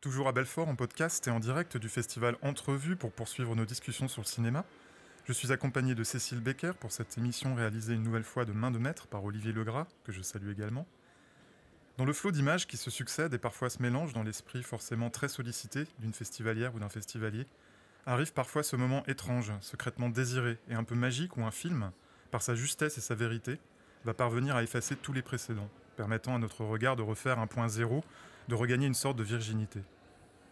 Toujours à Belfort en podcast et en direct du festival Entrevue pour poursuivre nos discussions sur le cinéma. Je suis accompagné de Cécile Becker pour cette émission réalisée une nouvelle fois de main de maître par Olivier Legras, que je salue également. Dans le flot d'images qui se succèdent et parfois se mélangent dans l'esprit forcément très sollicité d'une festivalière ou d'un festivalier, arrive parfois ce moment étrange, secrètement désiré et un peu magique où un film, par sa justesse et sa vérité, va parvenir à effacer tous les précédents, permettant à notre regard de refaire un point zéro, de regagner une sorte de virginité.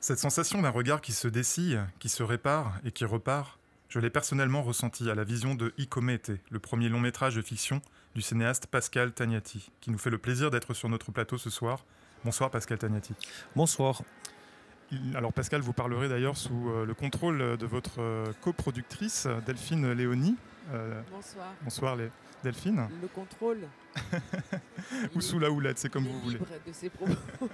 Cette sensation d'un regard qui se dessille, qui se répare et qui repart, je l'ai personnellement ressenti à la vision de Icomete, le premier long métrage de fiction du cinéaste Pascal Tagnati, qui nous fait le plaisir d'être sur notre plateau ce soir. Bonsoir Pascal Tagnati. Bonsoir. Alors Pascal, vous parlerez d'ailleurs sous euh, le contrôle de votre euh, coproductrice Delphine Léonie. Euh, bonsoir. Bonsoir Delphine. Le contrôle. Ou sous la houlette, c'est comme vous voulez. de ses propos.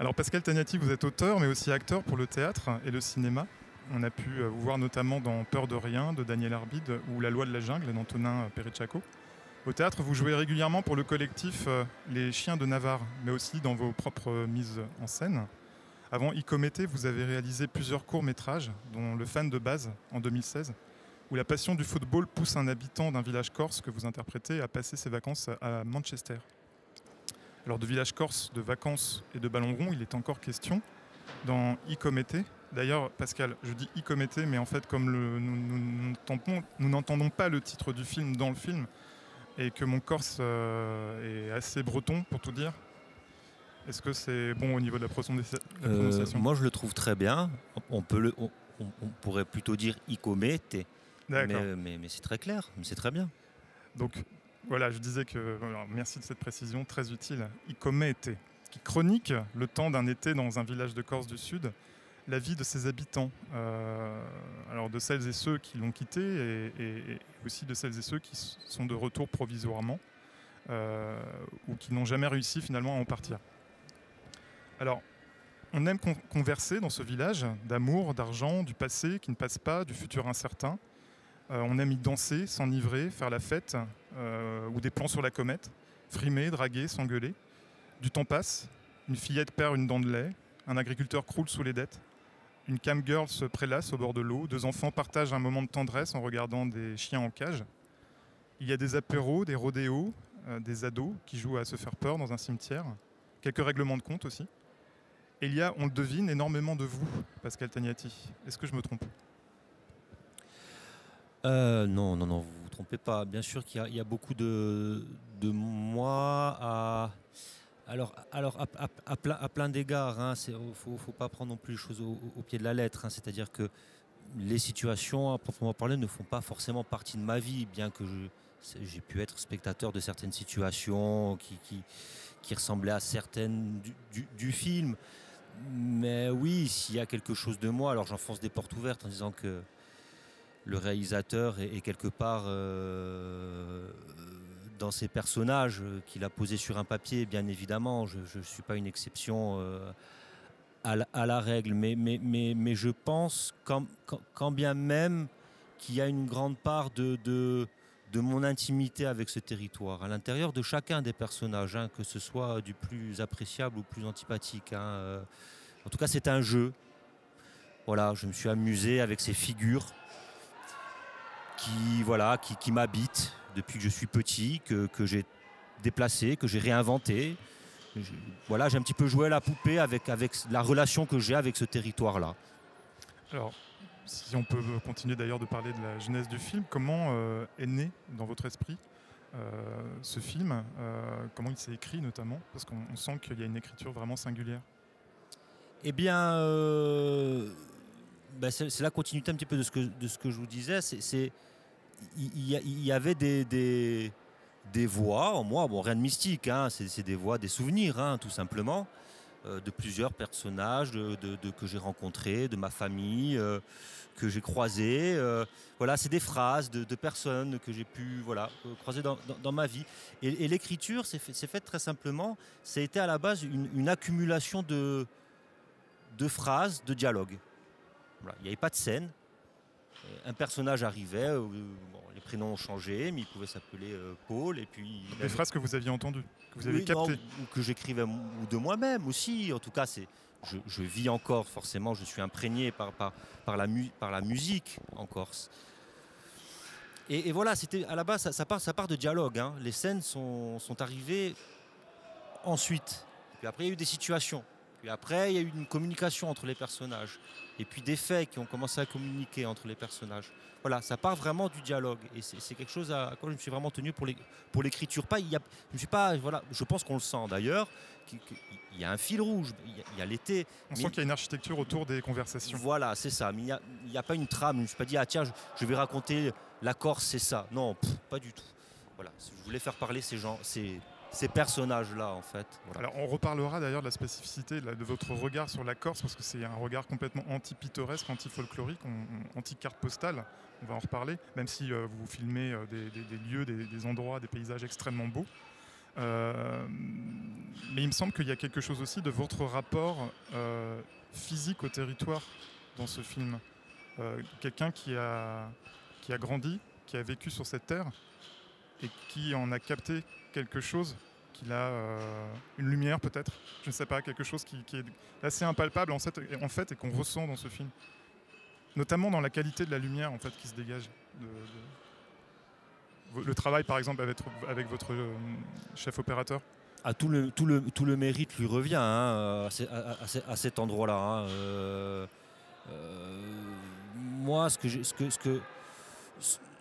Alors Pascal Tagnati, vous êtes auteur mais aussi acteur pour le théâtre et le cinéma. On a pu vous voir notamment dans Peur de rien de Daniel Arbide ou La loi de la jungle d'Antonin Perechaco. Au théâtre, vous jouez régulièrement pour le collectif euh, Les Chiens de Navarre, mais aussi dans vos propres mises en scène. Avant Icomété, vous avez réalisé plusieurs courts-métrages, dont Le fan de base en 2016, où la passion du football pousse un habitant d'un village corse que vous interprétez à passer ses vacances à Manchester. Alors de village corse, de vacances et de ballon rond, il est encore question dans Icomété. D'ailleurs, Pascal, je dis Icomété, mais en fait, comme nous n'entendons pas le titre du film dans le film, et que mon corse euh, est assez breton pour tout dire. Est-ce que c'est bon au niveau de la, prononciation? Euh, Moi, je le trouve très bien. On, peut le, on, pourrait plutôt dire icomete, mais, mais, mais c'est très clair, c'est très bien. Donc, voilà, je disais que merci de cette précision très utile. Icomete, qui chronique le temps d'un été dans un village de Corse du Sud la vie de ses habitants, euh, alors de celles et ceux qui l'ont quitté et, aussi de celles et ceux qui sont de retour provisoirement euh, ou qui n'ont jamais réussi finalement à en partir. Alors, on aime converser dans ce village d'amour, d'argent, du passé qui ne passe pas, du futur incertain. Euh, on aime y danser, s'enivrer, faire la fête ou des plans sur la comète, frimer, draguer, s'engueuler. Du temps passe, une fillette perd une dent de lait, un agriculteur croule sous les dettes. Une camgirl se prélasse au bord de l'eau. Deux enfants partagent un moment de tendresse en regardant des chiens en cage. Il y a des apéros, des rodéos, euh, des ados qui jouent à se faire peur dans un cimetière. Quelques règlements de compte aussi. Et il y a, on le devine, énormément de vous, Pascal Tagnati. Est-ce que je me trompe? Euh, non, non, non, vous ne vous trompez pas. Bien sûr qu'il y, a beaucoup de, de moi à, alors, alors à, plein, d'égards, il hein, ne faut, pas prendre non plus les choses au, pied de la lettre. Hein. C'est-à-dire que les situations, à proprement parler, ne font pas forcément partie de ma vie, bien que j'ai pu être spectateur de certaines situations qui, qui, ressemblaient à certaines du, film. Mais oui, s'il y a quelque chose de moi, alors j'enfonce des portes ouvertes en disant que le réalisateur est, quelque part euh, dans ces personnages qu'il a posés sur un papier, bien évidemment, je ne suis pas une exception euh, à, la, règle, mais, mais, mais, mais je pense quand, bien même qu'il y a une grande part de, de, mon intimité avec ce territoire, à l'intérieur de chacun des personnages, hein, que ce soit du plus appréciable ou plus antipathique. Hein, euh. en tout cas, c'est un jeu. Voilà, je me suis amusé avec ces figures qui, voilà, qui, qui m'habitent depuis que je suis petit, que, j'ai déplacé, que j'ai réinventé. Voilà, j'ai un petit peu joué à la poupée avec, avec la relation que j'ai avec ce territoire-là. Alors, si on peut continuer d'ailleurs de parler de la genèse du film, comment euh, est né dans votre esprit euh, ce film euh, Comment il s'est écrit notamment? Parce qu'on sent qu'il y a une écriture vraiment singulière. Eh bien, ben, c'est la continuité un petit peu de ce que, je vous disais. C'est il y, avait des, voix en moi, bon, rien de mystique, hein, c'est des voix, des souvenirs, hein, tout simplement, de plusieurs personnages de, que j'ai rencontrés, de ma famille, euh, que j'ai croisés. Euh, voilà, c'est des phrases de, personnes que j'ai pu voilà, croiser dans, ma vie. Et, l'écriture, c'est fait, fait, très simplement, ça a été à la base une, accumulation de, de phrases, de dialogues. Il n'y avait pas de scène, un personnage arrivait, les prénoms ont changé, mais il pouvait s'appeler Paul. Et puis, Des phrases que vous aviez entendues, que vous avez captées. ou que j'écrivais de moi-même aussi. En tout cas, c'est, je, vis encore, forcément, je suis imprégné par, par, par, la, par la musique en Corse. Et, voilà, c'était à la base, ça, part, ça part de dialogue. Hein. Les scènes sont, sont arrivées ensuite. Puis après, il y a eu des situations. Puis après, il y a eu une communication entre les personnages. Et puis des faits qui ont commencé à communiquer entre les personnages. Voilà, ça part vraiment du dialogue. Et c'est quelque chose à, quoi je me suis vraiment tenu pour l'écriture. Pas, il y a, je suis pas, voilà, je pense qu'on le sent d'ailleurs. Il y a un fil rouge, il y a, l'été. On sent qu'il y a une architecture autour des conversations. Voilà, c'est ça. Mais il n'y a, pas une trame. Je ne me suis pas dit, ah tiens, je, vais raconter la Corse, c'est ça. Non, pas du tout. Voilà, je voulais faire parler ces gens, ces, ces personnages-là, en fait. Alors, on reparlera d'ailleurs de la spécificité de votre regard sur la Corse, parce que c'est un regard complètement anti-pittoresque, anti-folklorique, anti-carte postale. On va en reparler, même si euh, vous filmez euh, des, lieux, des, endroits, des paysages extrêmement beaux. Euh, mais il me semble qu'il y a quelque chose aussi de votre rapport physique au territoire dans ce film. Quelqu'un qui a, qui a grandi, qui a vécu sur cette terre et qui en a capté quelque chose, qu'il a euh, une lumière peut-être, je ne sais pas, quelque chose qui, est assez impalpable en fait, en fait et qu'on ressent dans ce film. Notamment dans la qualité de la lumière en fait qui se dégage. le travail par exemple avec, votre euh, chef opérateur. Ah, tout, le, tout, le, tout le mérite lui revient hein, à, cet endroit-là. Hein, euh, moi, ce que, ce que, ce que,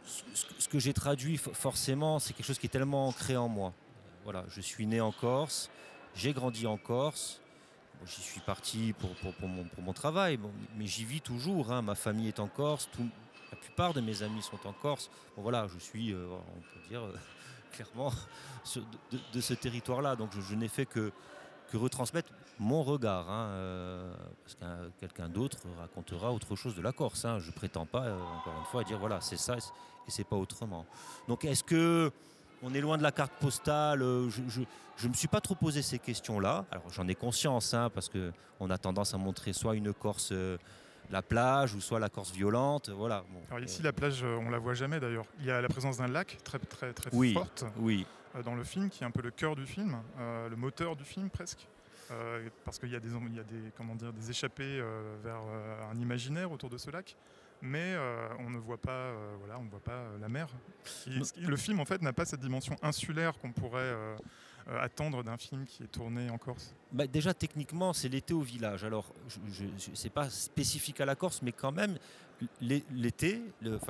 ce que j'ai traduit forcément, c'est quelque chose qui est tellement ancré en moi. Voilà, je suis né en Corse, j'ai grandi en Corse. J'y suis parti pour, mon, travail, mais j'y vis toujours. Hein. Ma famille est en Corse, la plupart de mes amis sont en Corse. Bon, voilà, je suis, euh, on peut dire, euh, clairement de, ce territoire-là. Donc je, n'ai fait que, que retransmettre mon regard. Hein, euh, parce que quelqu'un d'autre racontera autre chose de la Corse. Hein. Je ne prétends pas, encore une fois, à dire voilà, c'est ça et c'est pas autrement. Donc est-ce que on est loin de la carte postale euh, Je ne me suis pas trop posé ces questions-là. Alors j'en ai conscience, hein, parce qu'on a tendance à montrer soit une Corse, euh, la plage, ou soit la Corse violente. Voilà. Alors ici, la plage, euh, on la voit jamais d'ailleurs. Il y a la présence d'un lac très très très forte oui. dans le film, qui est un peu le cœur du film, le moteur du film presque. Parce qu'il y a des, il y a des, comment dire, des échappées vers un imaginaire autour de ce lac mais euh, on ne voit pas, euh, voilà, on voit pas euh, la mer. le film en fait n'a pas cette dimension insulaire qu'on pourrait attendre d'un film qui est tourné en Corse. Bah, déjà techniquement, c'est l'été au village. Alors, je, c'est pas spécifique à la Corse, mais quand même, l'été,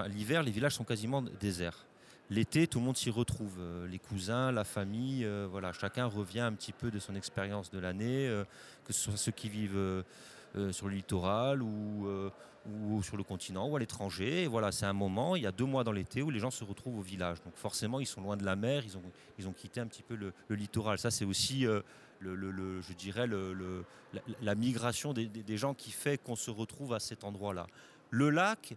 l'hiver, les villages sont quasiment déserts. L'été, tout le monde s'y retrouve, les cousins, la famille, voilà, chacun revient un petit peu de son expérience de l'année, que ce soit ceux qui vivent sur le littoral ou sur le continent ou à l'étranger. Voilà, c'est un moment, il y a deux mois dans l'été où les gens se retrouvent au village. Donc forcément, ils sont loin de la mer, ils ont, quitté un petit peu le, littoral. Ça, c'est aussi, euh, je dirais, la, migration des, gens qui fait qu'on se retrouve à cet endroit-là. Le lac,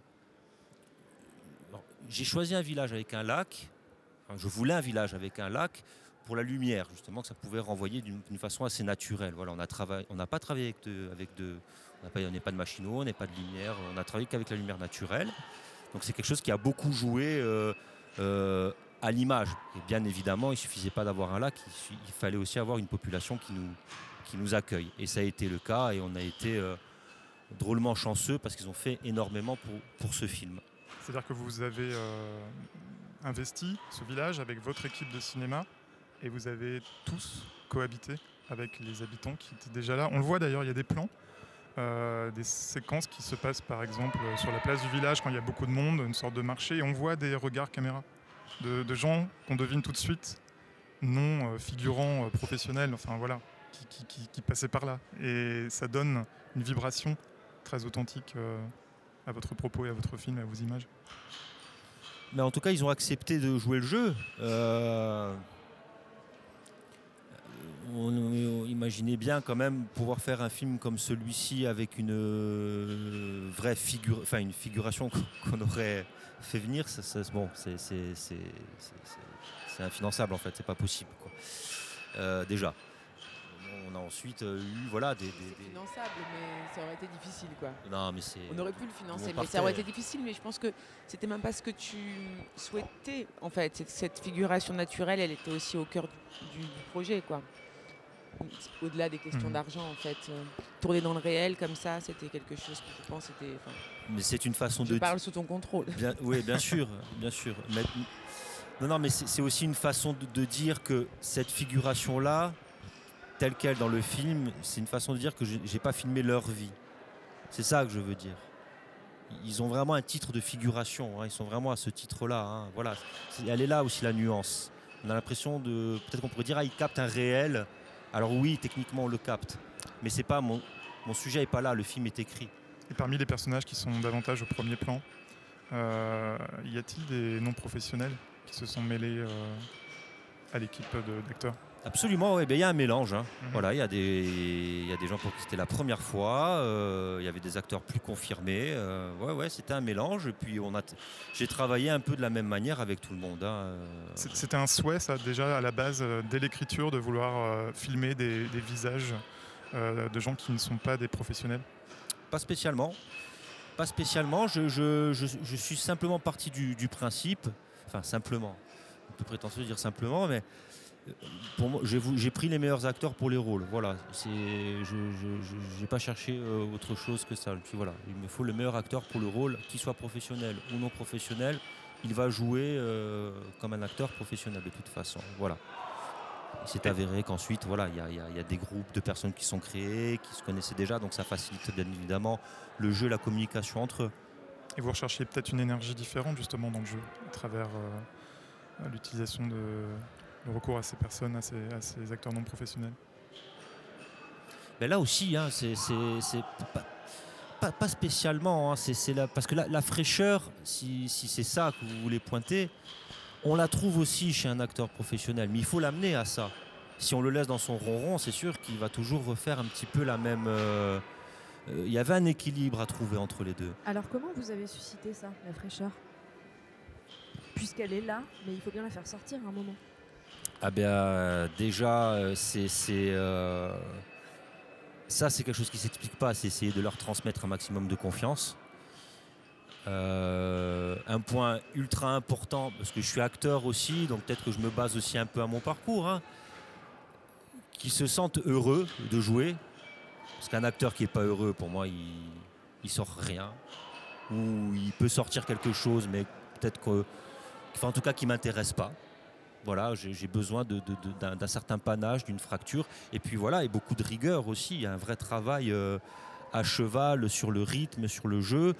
j'ai choisi un village avec un lac. je voulais un village avec un lac pour la lumière, justement, que ça pouvait renvoyer d'une façon assez naturelle. Voilà, on n'a pas travaillé avec de, on n'est pas de machinaux, on n'est pas de lumière, on a travaillé qu'avec la lumière naturelle. Donc c'est quelque chose qui a beaucoup joué euh, euh, à l'image. Et bien évidemment, il ne suffisait pas d'avoir un lac, il, fallait aussi avoir une population qui nous, qui nous accueille. Et ça a été le cas et on a été euh, drôlement chanceux parce qu'ils ont fait énormément pour, pour ce film. C'est-à-dire que vous avez investi ce village avec votre équipe de cinéma et vous avez tous cohabité avec les habitants qui étaient déjà là. On le voit d'ailleurs, il y a des plans. Euh, des séquences qui se passent par exemple sur la place du village quand il y a beaucoup de monde, une sorte de marché, et on voit des regards caméra de, gens qu'on devine tout de suite, non euh, figurants euh, professionnels, enfin voilà, qui, passaient par là. Et ça donne une vibration très authentique à votre propos et à votre film, à vos images. Mais en tout cas, ils ont accepté de jouer le jeu on, imaginait bien quand même pouvoir faire un film comme celui-ci avec une euh, vraie figure, enfin une figuration qu'on aurait fait venir. bon, c'est infinançable en fait, c'est pas possible. Euh, déjà, on a ensuite euh, eu voilà, des. des- C'est des- finançable, mais ça aurait été difficile, quoi. Non, mais c'est. On aurait pu le financer, mais ça aurait été difficile. Mais je pense que c'était même pas ce que tu souhaitais, en fait. Cette, figuration naturelle, elle était aussi au cœur du, du- du projet, quoi. Au-delà des questions Mhm. d'argent, en fait. Euh, Tourner dans le réel, comme ça, c'était quelque chose que je pense c'était. enfin, Mais c'est une façon je de. parle sous ton contrôle. Bien, oui, bien sûr, bien sûr. Mais- non, non, mais c'est c'est aussi une façon de, de dire que cette figuration-là, telle qu'elle dans le film, c'est une façon de dire que je n'ai pas filmé leur vie. C'est ça que je veux dire. Ils ont vraiment un titre de figuration. hein, Ils sont vraiment à ce titre-là. hein, Voilà. Elle est là aussi la nuance. On a l'impression de, peut-être qu'on pourrait dire, ah, ils captent un réel. Alors oui, techniquement on le capte, mais c'est pas mon, mon sujet est pas là. Le film est écrit. Et parmi les personnages qui sont davantage au premier plan, euh, y a-t-il des non-professionnels qui se sont mêlés euh, à l'équipe d'acteurs? Absolument, oui. Il y a un mélange. hein. Mhm. Voilà, il y, a des- il y a des gens pour qui c'était la première fois. euh, Il y avait des acteurs plus confirmés. euh, ouais, ouais, c'était un mélange. Et puis on a, t- j'ai travaillé un peu de la même manière avec tout le monde. hein, euh. C'était un souhait, ça, déjà à la base, dès l'écriture, de vouloir filmer des, des visages euh, de gens qui ne sont pas des professionnels? Pas spécialement. Pas spécialement. Je, je- je- je suis simplement parti du, du principe. Enfin, simplement. Un peu prétentieux de dire simplement, mais pour moi, j'ai pris les meilleurs acteurs pour les rôles. Voilà. C'est, je n'ai pas cherché euh, autre chose que ça. Puis voilà, il me faut le meilleur acteur pour le rôle, qu'il soit professionnel ou non professionnel. Il va jouer euh, comme un acteur professionnel de toute façon. Voilà. Il s'est avéré qu'ensuite, voilà, il y a, y y des groupes de personnes qui sont créés, qui se connaissaient déjà, donc ça facilite bien évidemment le jeu, la communication entre eux. Et vous recherchiez peut-être une énergie différente, justement, dans le jeu, à travers euh, l'utilisation de le recours à ces personnes, à ces, à ces acteurs non professionnels. Mais là aussi, hein, c'est pas, pas- pas spécialement. hein, c'est parce que la, la fraîcheur, si, si c'est ça que vous voulez pointer, on la trouve aussi chez un acteur professionnel. Mais il faut l'amener à ça. Si on le laisse dans son ronron, c'est sûr qu'il va toujours refaire un petit peu la même. euh, euh, Il y avait un équilibre à trouver entre les deux. Alors comment vous avez suscité ça, la fraîcheur? Puisqu'elle est là, mais il faut bien la faire sortir à un moment. Ah ben euh, déjà, euh, c'est euh, ça c'est quelque chose qui s'explique pas. C'est essayer de leur transmettre un maximum de confiance. Un point ultra important parce que je suis acteur aussi, donc peut-être que je me base aussi un peu à mon parcours. hein, qui se sentent heureux de jouer, parce qu'un acteur qui est pas heureux, pour moi, il, il sort rien, ou il peut sortir quelque chose, mais peut-être que, enfin en tout cas, qui m'intéresse pas voilà, j'ai besoin d'un certain panache, d'une fracture, et puis voilà, et beaucoup de rigueur aussi. Il y a un vrai travail euh, à cheval sur le rythme, sur le jeu,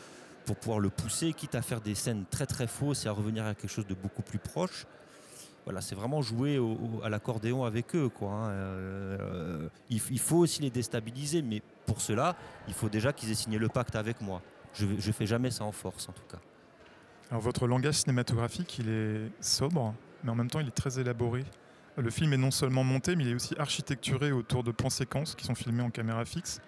pour pouvoir le pousser, quitte à faire des scènes très très fausses et à revenir à quelque chose de beaucoup plus proche. Voilà, c'est vraiment jouer à l'accordéon avec eux, hein. Euh, il, il faut aussi les déstabiliser, mais pour cela, il faut déjà qu'ils aient signé le pacte avec moi. Je ne fais jamais ça en force, en tout cas. Alors votre langage cinématographique, il est sobre, mais en même temps il est très élaboré. Le film est non seulement monté, mais il est aussi architecturé autour de plans séquences qui sont filmés en caméra fixe,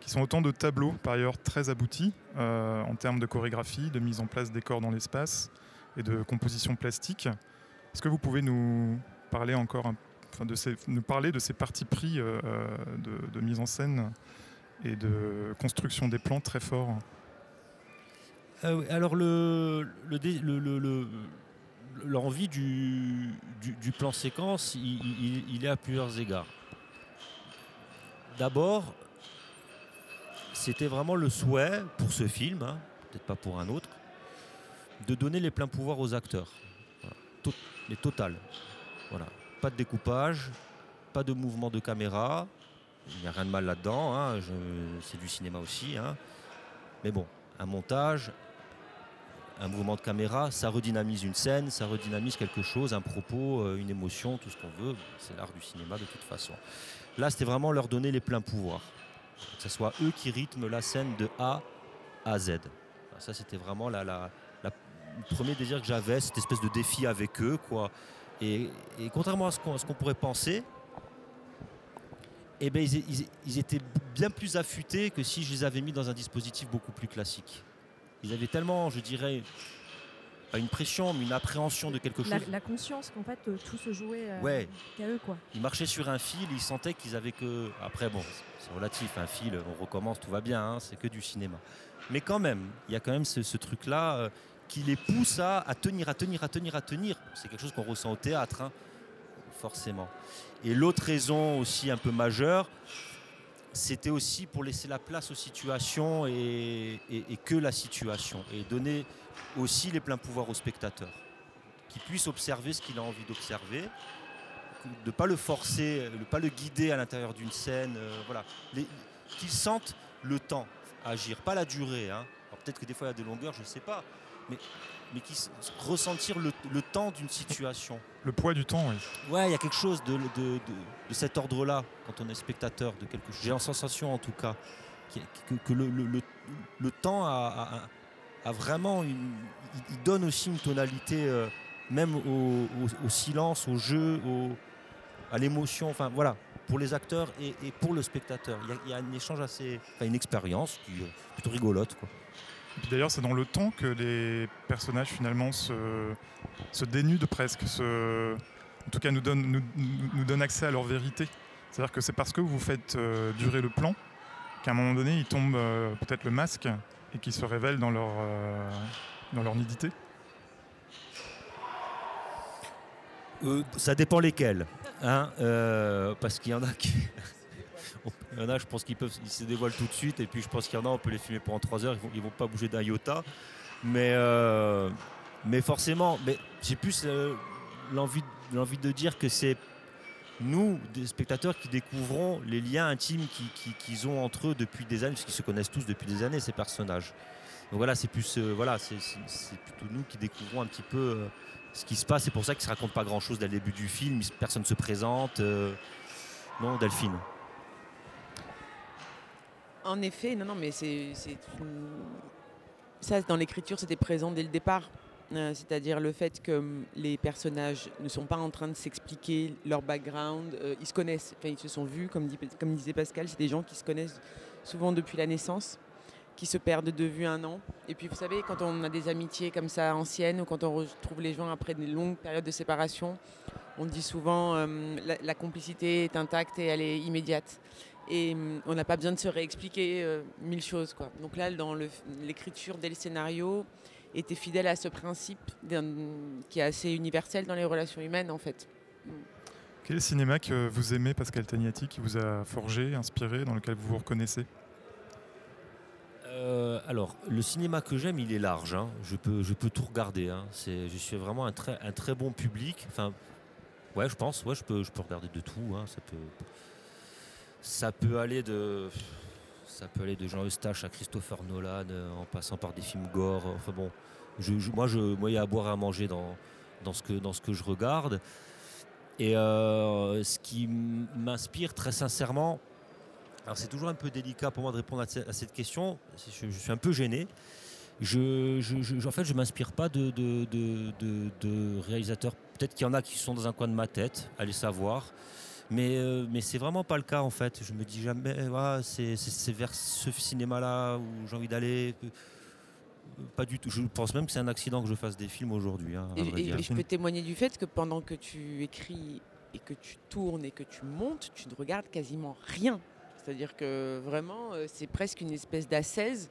qui sont autant de tableaux par ailleurs très aboutis euh, en termes de chorégraphie, de mise en place des corps dans l'espace et de composition plastique. Est-ce que vous pouvez nous parler encore, enfin, de ces, nous parler de ces partis pris euh, de, de mise en scène et de construction des plans très forts? Euh, oui, alors le- le- le- l'envie du, plan séquence, il, est à plusieurs égards. D'abord, c'était vraiment le souhait pour ce film, hein, peut-être pas pour un autre, de donner les pleins pouvoirs aux acteurs. Voilà. To- mais total. Voilà. Pas de découpage, pas de mouvement de caméra. Il n'y a rien de mal là-dedans. hein, C'est du cinéma aussi. hein. Mais bon, un montage, un mouvement de caméra, ça redynamise une scène, ça redynamise quelque chose, un propos, euh, une émotion, tout ce qu'on veut. C'est l'art du cinéma de toute façon. Là, c'était vraiment leur donner les pleins pouvoirs. Que ce soit eux qui rythment la scène de A à Z. Ça, c'était vraiment la, le premier désir que j'avais, cette espèce de défi avec eux. Et, contrairement à ce qu'on à ce qu'on pourrait penser, eh ben, ils, ils- ils étaient bien plus affûtés que si je les avais mis dans un dispositif beaucoup plus classique. Ils avaient tellement, je dirais, pas une pression, mais une appréhension de quelque chose. La, la conscience qu'en fait euh, tout se jouait euh, Ouais. qu'à eux quoi. Ils marchaient sur un fil, ils sentaient qu'ils avaient que. Après, bon, c'est relatif, un fil, on recommence, tout va bien, hein, c'est que du cinéma. Mais quand même, il y a quand même ce, ce truc-là euh, qui les pousse à, à tenir, à tenir, à tenir, à tenir. C'est quelque chose qu'on ressent au théâtre, hein, forcément. Et l'autre raison aussi un peu majeure, c'était aussi pour laisser la place aux situations et, que la situation. Et donner aussi les pleins pouvoirs au spectateur. Qu'il puisse observer ce qu'il a envie d'observer de ne pas le forcer, de ne pas le guider à l'intérieur d'une scène, euh, voilà. Qu'ils sentent le temps agir, pas la durée. hein. Peut-être que des fois il y a des longueurs, je ne sais pas, mais, s- ressentir le, le temps d'une situation. Le poids du temps, oui. Ouais, il y a quelque chose de, de- de- de cet ordre-là quand on est spectateur de quelque chose. J'ai la sensation en tout cas qui- que, que le, le- le- le temps a, a- a vraiment une, il- donne aussi une tonalité euh, même au, au- au silence, au jeu, au- à l'émotion. Enfin voilà, pour les acteurs et, et pour le spectateur. Il y a, il y a un échange assez, enfin une expérience qui plutôt rigolote. Quoi. D'ailleurs, c'est dans le temps que les personnages finalement se, dénudent presque, en tout cas nous donnent, accès à leur vérité. C'est-à-dire que c'est parce que vous faites euh, durer le plan qu'à un moment donné, ils tombent euh, peut-être le masque et qu'ils se révèlent dans leur, euh, dans leur. Euh, ça dépend lesquels. hein, parce qu'il y en a qui. Il y en a, je pense qu'ils peuvent, se dévoilent tout de suite, et puis je pense qu'il y en a, on peut les filmer pendant 3 heures, ils vont, vont pas bouger d'un iota. Mais, euh, forcément, j'ai plus euh, l'envie, de dire que c'est nous, des spectateurs, qui découvrons les liens intimes qui- qui- qu'ils ont entre eux depuis des années, parce qu'ils se connaissent tous depuis des années, ces personnages. Donc voilà, c'est plus, euh, voilà, c'est, plutôt nous qui découvrons un petit peu. ce qui se passe. C'est pour ça qu'il ne se raconte pas grand-chose dès le début du film. il- Personne ne se présente. Non, Delphine. En effet, non, non, mais c'est ça dans l'écriture, c'était présent dès le départ. Euh, C'est-à-dire le fait que hum, les personnages ne sont pas en train de s'expliquer leur background, euh, ils se connaissent, enfin, ils se sont vus, comme, disait Pascal, c'est des gens qui se connaissent souvent depuis la naissance, qui se perdent de vue un an. Et puis vous savez, quand on a des amitiés comme ça anciennes, ou quand on retrouve les gens après des longues périodes de séparation, on dit souvent la, la complicité est intacte et elle est immédiate. Et hum, on n'a pas besoin de se réexpliquer euh, mille choses. Quoi. Donc là, dans l'écriture dès le scénario, était fidèle à ce principe qui est assez universel dans les relations humaines, en fait. Quel est le cinéma que vous aimez, Pascal Tagnati, qui vous a forgé, inspiré, dans lequel vous vous reconnaissez? Euh, alors, le cinéma que j'aime, il est large. hein. Je, peux, je peux tout regarder. hein. Je suis vraiment un très, un très bon public. Enfin, ouais, je pense. Ouais, je peux, je peux regarder de tout. hein. Ça peut, ça peut aller de, ça peut aller de Jean Eustache à Christopher Nolan, euh, en passant par des films gore. Enfin bon, moi, je, il y a à boire et à manger dans, dans ce que, dans ce que je regarde. Et euh, ce qui m'inspire très sincèrement, alors c'est toujours un peu délicat pour moi de répondre à, ce- à cette question. Je, suis un peu gêné. Je, en fait, je m'inspire pas de- de réalisateurs. Peut-être qu'il y en a qui sont dans un coin de ma tête, allez savoir. Mais, euh, mais c'est vraiment pas le cas en fait. Je me dis jamais, ah, c'est vers ce cinéma-là où j'ai envie d'aller. Pas du tout. Je pense même que c'est un accident que je fasse des films aujourd'hui. hein, Et, je peux témoigner du fait que pendant que tu écris et que tu tournes et que tu montes, tu ne regardes quasiment rien. C'est-à-dire que vraiment, euh, c'est presque une espèce d'assaise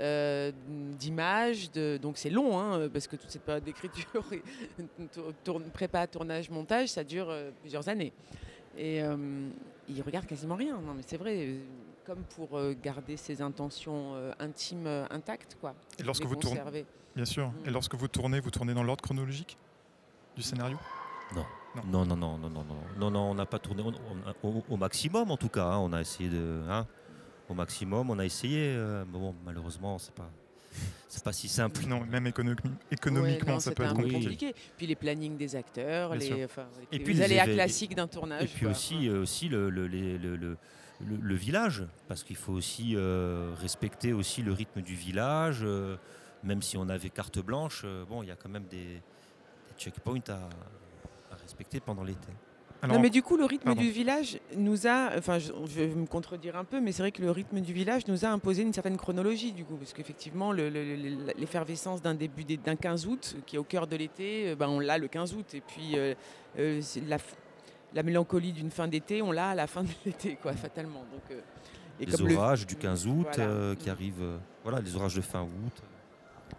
euh, d'images. de- Donc c'est long, hein, parce que toute cette période d'écriture, prépa, tournage, montage, ça dure euh, plusieurs années. Et euh, il regarde quasiment rien. Non, mais c'est vrai. Comme pour euh, garder ses intentions euh, intimes intactes, quoi. Et lorsque Les vous tournez, bien sûr. Et Mm. lorsque vous tournez, vous tournez dans l'ordre chronologique du scénario? Non, non, non, non, non, non, non, non, on n'a pas tourné. on- on- au, au maximum, en tout cas, hein, on a essayé de. hein, au maximum, on a essayé. euh, mais bon, malheureusement, c'est pas, c'est pas si simple. Non, même économi- Ouais, économiquement, non, ça peut être compliqué. compliqué. Puis les plannings des acteurs, Bien les, Et les puis les aléas classiques d'un tournage. Et puis quoi. aussi, euh, aussi le, le, le, le- le- le village, parce qu'il faut aussi euh, respecter aussi le rythme du village. euh, même si on avait carte blanche, euh, bon, il y a quand même des, des checkpoints à, à respecter pendant l'été. Alors, non, mais du coup, le rythme pardon. du village nous a. Enfin, je, je vais me contredire un peu, mais c'est vrai que le rythme du village nous a imposé une certaine chronologie, du coup, parce qu'effectivement, le- le- le- l'effervescence d'un début d'é- d'un 15 août, qui est au cœur de l'été, euh, ben, on l'a le 15 août. Et puis, euh, euh, la, mélancolie d'une fin d'été, on l'a à la fin de l'été, quoi, fatalement. Donc, euh, et Les comme le- orages du 15 août Voilà. euh, qui arrivent, euh, voilà, les orages de fin août.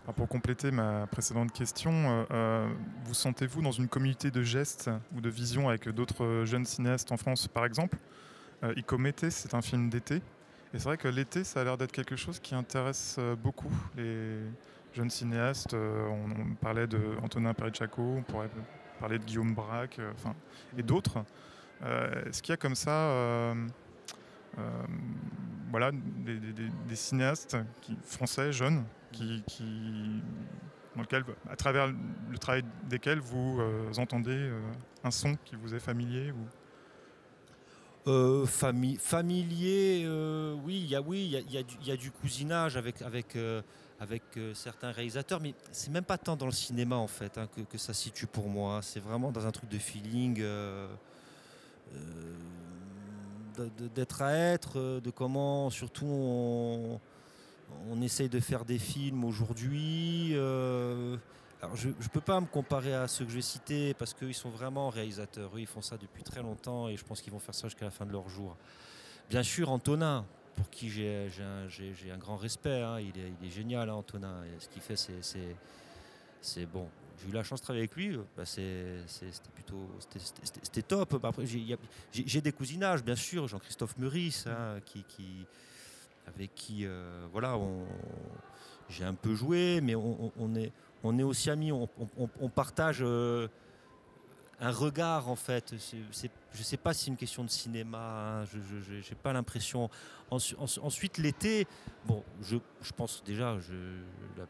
Alors, pour compléter ma précédente question, euh, euh, vous sentez-vous dans une communauté de gestes ou de visions avec d'autres jeunes cinéastes en France, par exemple? Euh, Icomété, c'est un film d'été. Et c'est vrai que l'été, ça a l'air d'être quelque chose qui intéresse euh, beaucoup les jeunes cinéastes. On, parlait de Antonin Perichaco, on pourrait parler de Guillaume Braque, et d'autres. Est-ce qu'il y a comme ça voilà, des, cinéastes français, jeunes, qui, dans lequel, à travers le travail desquels vous euh, entendez euh, un son qui vous est familier ou... Euh, fami- familier, euh, oui, il y a, du- cousinage avec, euh, euh, certains réalisateurs, mais c'est même pas tant dans le cinéma en fait hein, que, que ça situe pour moi. C'est vraiment dans un truc de feeling, euh, euh, d'être à être, euh, de comment surtout on, on essaye de faire des films aujourd'hui. euh, je ne peux pas me comparer à ceux que je vais citer parce qu'ils sont vraiment réalisateurs. Eux, ils font ça depuis très longtemps et je pense qu'ils vont faire ça jusqu'à la fin de leur jour. Bien sûr, Antonin, pour qui j'ai j'ai un, j'ai- j'ai grand respect. hein, Il, est, génial, hein, Antonin. Ce qu'il fait, c'est bon. J'ai eu la chance de travailler avec lui. bah, c'est- c'est- C'était plutôt top. Bah, j'ai- des cousinages, bien sûr. Jean-Christophe Meurice, hein, qui, avec qui euh, voilà, j'ai un peu joué, mais on, est, on est aussi amis, on, partage euh, un regard en fait. Je ne sais pas si c'est une question de cinéma, hein, je n'ai pas l'impression. Ensu- ensu- ensuite, l'été, bon, je, je pense déjà, je, la-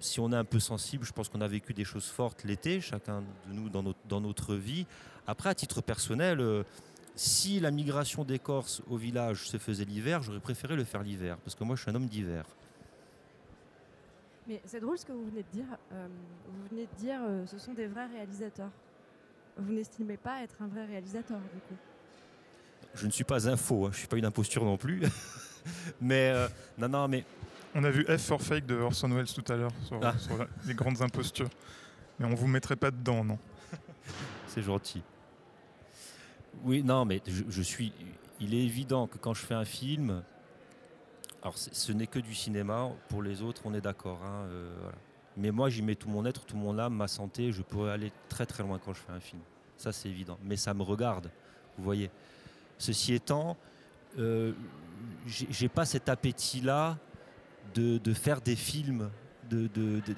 si on est un peu sensible, je pense qu'on a vécu des choses fortes l'été, chacun de nous dans notre, dans notre vie. Après, à titre personnel, euh, si la migration des Corses au village se faisait l'hiver, j'aurais préféré le faire l'hiver, parce que moi je suis un homme d'hiver. Mais c'est drôle ce que vous venez de dire. Euh, vous venez de dire euh, ce sont des vrais réalisateurs. Vous n'estimez pas être un vrai réalisateur, du coup? Je ne suis pas un faux, hein, je ne suis pas une imposture non plus. mais euh, non, non, mais On a vu F for Fake de Orson Welles tout à l'heure sur, Ah. sur la- les grandes impostures. Mais on vous mettrait pas dedans, non? C'est gentil. Oui, non, mais je, je suis. Il est évident que quand je fais un film, alors ce n'est que du cinéma. Pour les autres, on est d'accord. hein, euh, voilà. Mais moi, j'y mets tout mon être, tout mon âme, ma santé. Je pourrais aller très très loin quand je fais un film. Ça, c'est évident. Mais ça me regarde. Vous voyez. Ceci étant, euh, j'ai j'ai pas cet appétit-là de, faire des films. De,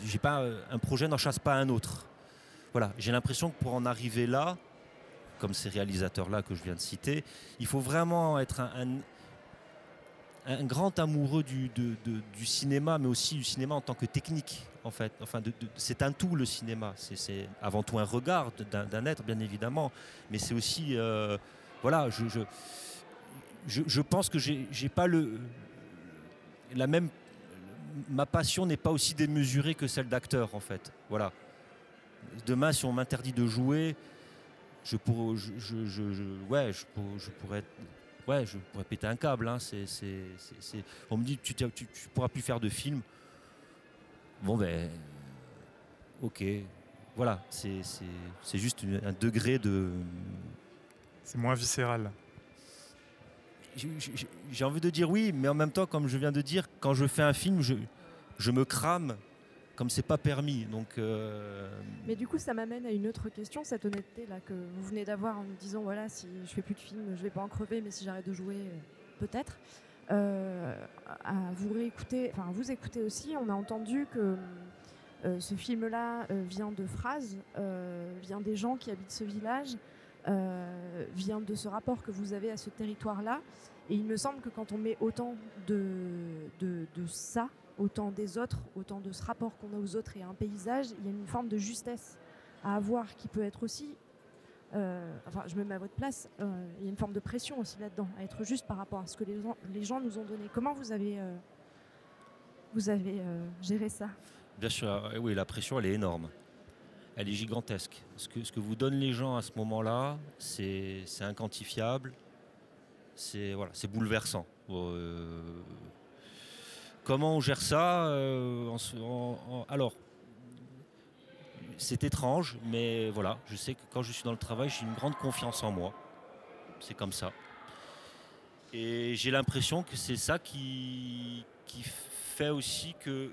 j'ai pas euh, un projet n'en chasse pas un autre. Voilà, j'ai l'impression que pour en arriver là, comme ces réalisateurs-là que je viens de citer, il faut vraiment être un, un- grand amoureux du, du cinéma, mais aussi du cinéma en tant que technique, en fait. Enfin, c'est un tout le cinéma. C'est- avant tout un regard d'un être, bien évidemment, mais c'est aussi, euh, voilà, je, je, je- je pense que j'ai pas le la même ma passion n'est pas aussi démesurée que celle d'acteur en fait. Voilà. Demain si on m'interdit de jouer je pour- pourrais je pourrais péter un câble hein. on me dit tu, tu pourras plus faire de films. Bon ben ok. Voilà. C'est, juste un degré de C'est moins viscéral. J'ai- envie de dire oui, mais en même temps, comme je viens de dire, quand je fais un film, je, me crame comme c'est pas permis. Donc, euh, Mais du coup, ça m'amène à une autre question, cette honnêteté là que vous venez d'avoir en nous disant voilà, si je fais plus de films, je vais pas en crever, mais si j'arrête de jouer, peut-être. Euh, à vous réécouter, enfin vous écouter aussi, on a entendu que euh, ce film-là vient de phrases, vient des gens qui habitent ce village, euh, vient de ce rapport que vous avez à ce territoire-là. Et il me semble que quand on met autant de, de, ça, autant des autres, autant de ce rapport qu'on a aux autres et à un paysage, il y a une forme de justesse à avoir qui peut être aussi, euh, enfin je me mets à votre place, euh, il y a une forme de pression aussi là-dedans, à être juste par rapport à ce que les gens, les gens nous ont donné. Comment vous avez, euh, vous avez géré ça? Bien sûr, oui, la pression, elle est énorme. Elle est gigantesque. Ce que, ce que vous donnent les gens à ce moment-là, c'est inquantifiable, c'est voilà, bouleversant. Euh, comment on gère ça euh, Alors, c'est étrange, mais voilà, je sais que quand je suis dans le travail, j'ai une grande confiance en moi. C'est comme ça. Et j'ai l'impression que c'est ça qui, qui fait aussi que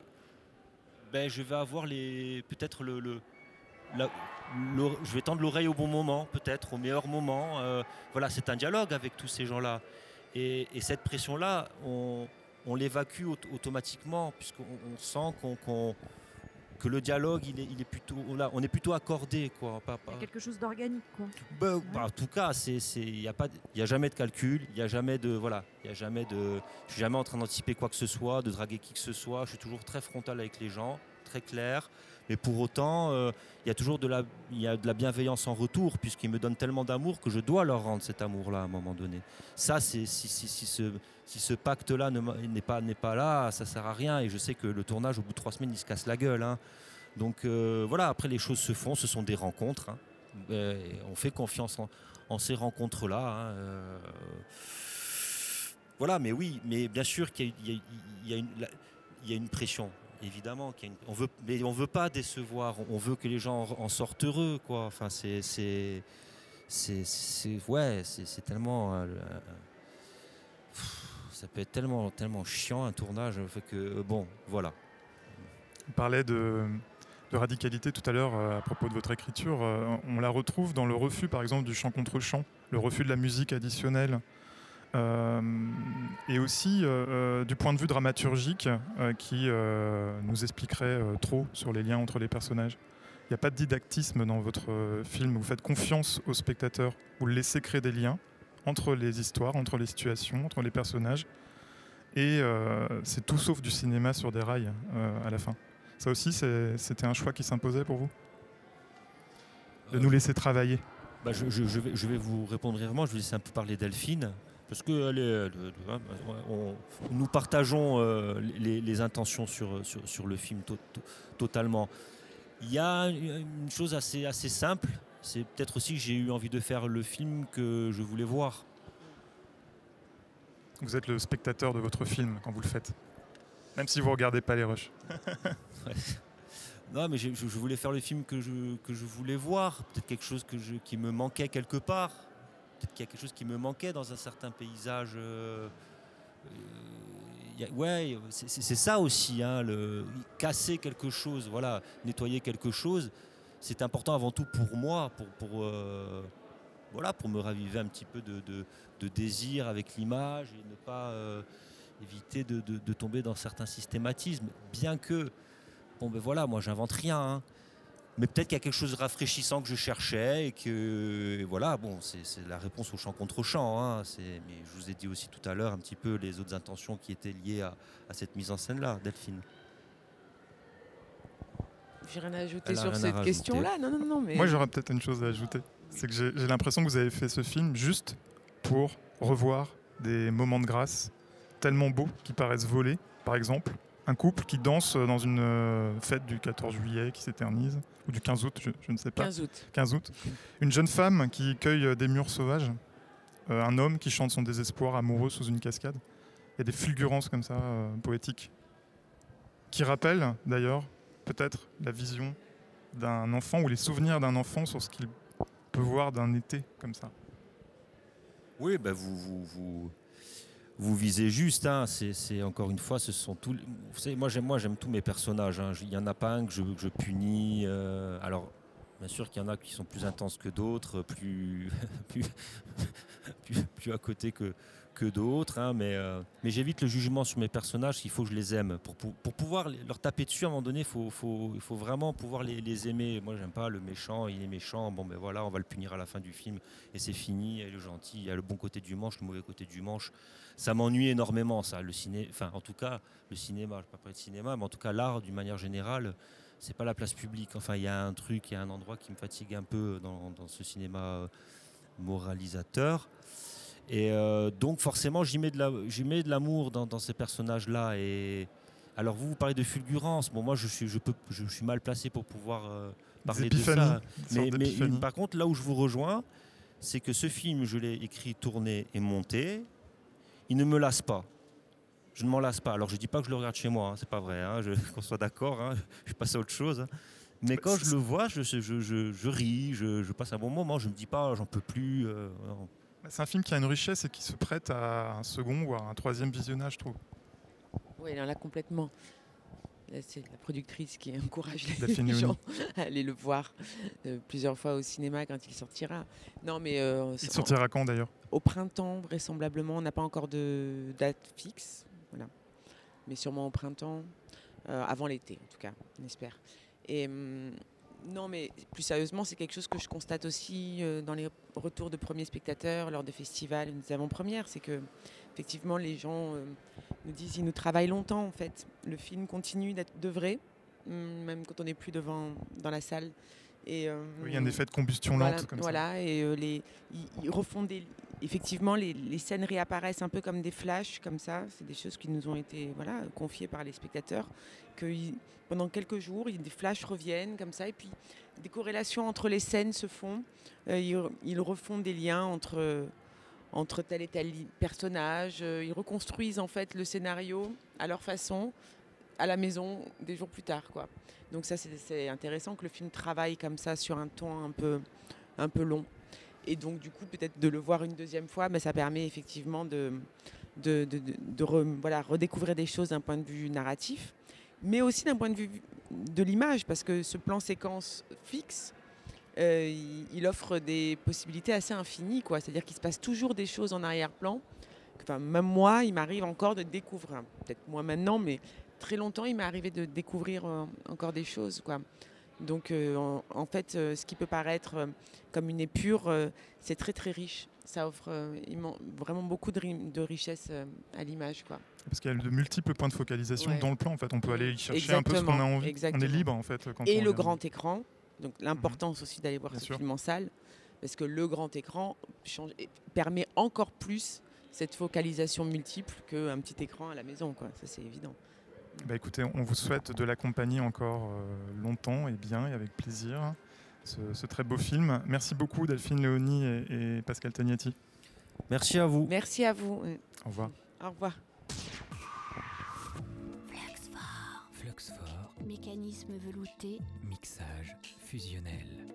ben, je vais avoir peut-être le, le- la- je vais tendre l'oreille au bon moment, peut-être au meilleur moment. Euh, voilà, c'est un dialogue avec tous ces gens-là. Et, et cette pression-là, on, on l'évacue aut- automatiquement, puisqu'on on sent qu'on, que le dialogue, il est, il est plutôt, on, a- on est plutôt accordé. Quoi, pas- pas- Il y a quelque chose d'organique, ben, bah, en tout cas, il n'y a, pas de- il y a jamais de calcul, il n'y a jamais de. Voilà, il y a jamais de. Je suis jamais en train d'anticiper quoi que ce soit, de draguer qui que ce soit. Je suis toujours très frontal avec les gens, très clair. Mais pour autant, euh, il y a toujours de la, y a de la bienveillance en retour, puisqu'ils me donnent tellement d'amour que je dois leur rendre cet amour-là à un moment donné. Ça, si, ce, pacte-là ne n'est pas, là, ça sert à rien. Et je sais que le tournage, au bout de trois semaines, il se casse la gueule. hein. Donc euh, voilà, après les choses se font, ce sont des rencontres. hein. Euh, on fait confiance en, ces rencontres-là. hein, Voilà, mais oui, mais bien sûr qu'il y a une pression, évidemment. qu'il une- on veut, mais on veut pas décevoir. On veut que les gens en, en sortent heureux, quoi. Enfin, c'est, c'est, c'est, ouais, c'est, tellement. euh, pff, ça peut être tellement, tellement chiant un tournage. Que euh, bon, voilà. On parlait de, radicalité tout à l'heure euh, à propos de votre écriture. Euh, on la retrouve dans le refus, par exemple, du chant contre chant, le refus de la musique additionnelle. Euh, et aussi euh, euh, du point de vue dramaturgique qui nous expliquerait trop sur les liens entre les personnages. Il n'y a pas de didactisme dans votre film. Vous faites confiance au spectateur. Vous le laissez créer des liens entre les histoires, entre les situations, entre les personnages. Et euh, c'est tout sauf du cinéma sur des rails euh, à la fin. Ça aussi, c'était un choix qui s'imposait pour vous? De nous laisser travailler? Bah, je, je- je vais, je vais vous répondre brièvement. Je vais laisser un peu parler Delphine. Parce que elle- hein, on- nous partageons euh, les, les intentions sur, sur, sur le film to- to- totalement. Il y a une chose assez, assez simple. C'est peut-être aussi que j'ai eu envie de faire le film que je voulais voir. Vous êtes le spectateur de votre film quand vous le faites. Même si vous regardez pas les rushs. Non, mais je, je voulais faire le film que je, que je voulais voir. Peut-être quelque chose que je, qui me manquait quelque part. Peut-être qu'il y a quelque chose qui me manquait dans un certain paysage. euh, euh, a- ouais, c'est ça aussi, hein, le, casser quelque chose, voilà, nettoyer quelque chose. C'est important avant tout pour moi, pour, euh, voilà, pour me raviver un petit peu de, désir avec l'image et ne pas euh, éviter de tomber dans certains systématismes. Bien que Bon ben voilà, moi j'invente rien. hein. Mais peut-être qu'il y a quelque chose de rafraîchissant que je cherchais et que et voilà, bon, c'est la réponse au chant contre chant. hein. Mais je vous ai dit aussi tout à l'heure un petit peu les autres intentions qui étaient liées à, à cette mise en scène-là, Delphine. J'ai rien à ajouter Elle sur cette rajouter. question-là. Non, non, non, mais. Moi, j'aurais peut-être une chose à ajouter. C'est que j'ai j'ai l'impression que vous avez fait ce film juste pour revoir des moments de grâce tellement beaux qui paraissent volés. Par exemple, un couple qui danse dans une euh, fête du 14 juillet qui s'éternise, ou du 15 août, je, je ne sais pas. 15 août. 15 août. Une jeune femme qui cueille des murs sauvages. Euh, un homme qui chante son désespoir amoureux sous une cascade. Il y a des fulgurances comme ça, euh, poétiques, qui rappellent d'ailleurs peut-être la vision d'un enfant ou les souvenirs d'un enfant sur ce qu'il peut voir d'un été comme ça. Oui, ben vous, vous, vous, vous visez juste. hein. C'est encore une fois, ce sont tous. Vous savez, moi j'aime moi j'aime tous mes personnages. hein. Il n'y en a pas un que je, punis. euh, alors. Bien sûr qu'il y en a qui sont plus intenses que d'autres, plus, plus, plus à côté que, que d'autres, hein, mais, euh, mais j'évite le jugement sur mes personnages, il faut que je les aime. Pour, pour, pour pouvoir leur taper dessus, à un moment donné, il faut, faut, vraiment pouvoir les, aimer. Moi, j'aime pas le méchant, il est méchant, bon ben voilà, on va le punir à la fin du film, et c'est fini, et le gentil, il y a le bon côté du manche, le mauvais côté du manche. Ça m'ennuie énormément, ça, le ciné, enfin, en tout cas, le cinéma, je ne vais pas parler de cinéma, mais en tout cas, l'art, d'une manière générale, c'est pas la place publique. Enfin, il y a un truc, il y a un endroit qui me fatigue un peu dans, ce cinéma moralisateur. Et euh, donc, forcément, j'y mets de la- l'amour dans, dans ces personnages-là. Et alors, vous, vous parlez de fulgurance. Bon, moi, je suis, je peux, je suis mal placé pour pouvoir euh, parler de ça. Mais, par contre, là où je vous rejoins, c'est que ce film, je l'ai écrit, tourné et monté. Il ne me lasse pas. Je ne m'en lasse pas. Alors, je ne dis pas que je le regarde chez moi, hein, c'est pas vrai, hein, qu'on soit d'accord, hein, je passe à autre chose. hein. Mais quand je le vois, je, je, je- je ris, je, passe un bon moment. Je ne me dis pas, j'en peux plus. euh, C'est un film qui a une richesse et qui se prête à un second ou à un troisième visionnage, je trouve. Oui, là, là, complètement. Là, c'est la productrice qui encourage les gens à aller le voir euh, plusieurs fois au cinéma quand il sortira. Non, mais euh, Il sortira quand d'ailleurs? Au printemps, vraisemblablement. On n'a pas encore de date fixe, voilà. mais sûrement au printemps, euh, avant l'été en tout cas, on espère. Et hum, non, mais plus sérieusement, c'est quelque chose que je constate aussi euh, dans les retours de premiers spectateurs lors des festivals, des avant-premières, c'est que effectivement les gens euh, nous disent ils nous travaillent longtemps en fait. Le film continue d'être de vrai, hum, même quand on n'est plus devant dans la salle. Et, euh, Oui, Il y a un effet de combustion voilà, lente ça. voilà, et les, ils, ils refont des. Effectivement, les, scènes réapparaissent un peu comme des flashs, comme ça. C'est des choses qui nous ont été voilà, confiées par les spectateurs. Que pendant quelques jours, des flashs reviennent comme ça, et puis des corrélations entre les scènes se font. Euh, ils, refont des liens entre, entre tel et tel personnage. Euh, Ils reconstruisent en fait le scénario à leur façon, à la maison, des jours plus tard. Quoi. Donc ça, c'est- c'est intéressant que le film travaille comme ça sur un ton un peu, un peu long. Et donc, du coup, peut-être de le voir une deuxième fois, mais ça permet effectivement de, voilà, redécouvrir des choses d'un point de vue narratif, mais aussi d'un point de vue de l'image, parce que ce plan séquence fixe, euh, il, il offre des possibilités assez infinies. C'est-à-dire qu'il se passe toujours des choses en arrière-plan. Enfin, même moi, il m'arrive encore de découvrir, peut-être moi maintenant, mais très longtemps, il m'est arrivé de découvrir euh, encore des choses. Quoi. Donc, euh, en, en fait, euh, ce qui peut paraître euh, comme une épure, c'est très très riche. Ça offre vraiment beaucoup de, ri- de richesse à l'image. Quoi. Parce qu'il y a de multiples points de focalisation Ouais. dans le plan. En fait, on peut aller chercher un peu ce qu'on a Exactement, envie. On exactement. est libre en fait. Quand Et on le grand écran, donc l'importance aussi d'aller voir Bien ce sûr. film en salle, parce que le grand écran change, et permet encore plus cette focalisation multiple qu'un petit écran à la maison. Quoi. Ça, c'est évident. Bah, écoutez, on vous souhaite de l'accompagner encore euh, longtemps et bien et avec plaisir. Ce, ce très beau film. Merci beaucoup Delphine Léonie et, et Pascal Tagnati. Merci à vous. Merci à vous. Au revoir. Au revoir. Fluxfort, Mécanisme velouté. mixage fusionnel.